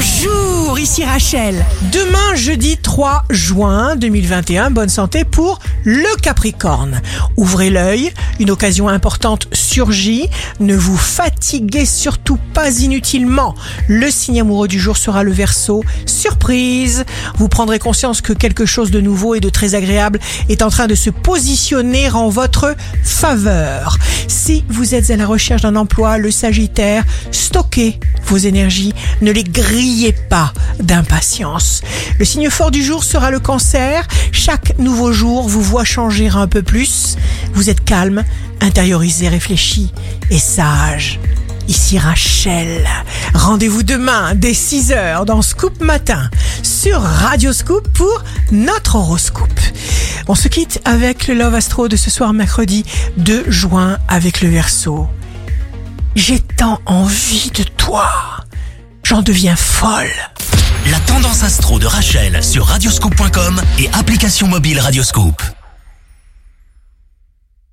Bonjour, ici Rachel. Demain, jeudi 3 juin 2021, bonne santé pour le Capricorne. Ouvrez l'œil, une occasion importante surgit. Ne vous fatiguez surtout pas inutilement. Le signe amoureux du jour sera le Verseau. Surprise, vous prendrez conscience que quelque chose de nouveau et de très agréable est en train de se positionner en votre faveur. Si vous êtes à la recherche d'un emploi, le Sagittaire, stockez vos énergies, ne les grillez pas d'impatience. Le signe fort du jour sera le cancer. Chaque nouveau jour vous voit changer un peu plus. Vous êtes calme, intériorisé, réfléchi et sage. Ici Rachel. Rendez-vous demain dès 6h dans Scoop Matin sur Radio Scoop pour notre horoscope. On se quitte avec le Love Astro de ce soir mercredi 2 juin avec le Verseau. J'ai tant envie de toi. J'en deviens folle. La tendance astro de Rachel sur radioscope.com et application mobile Radioscope.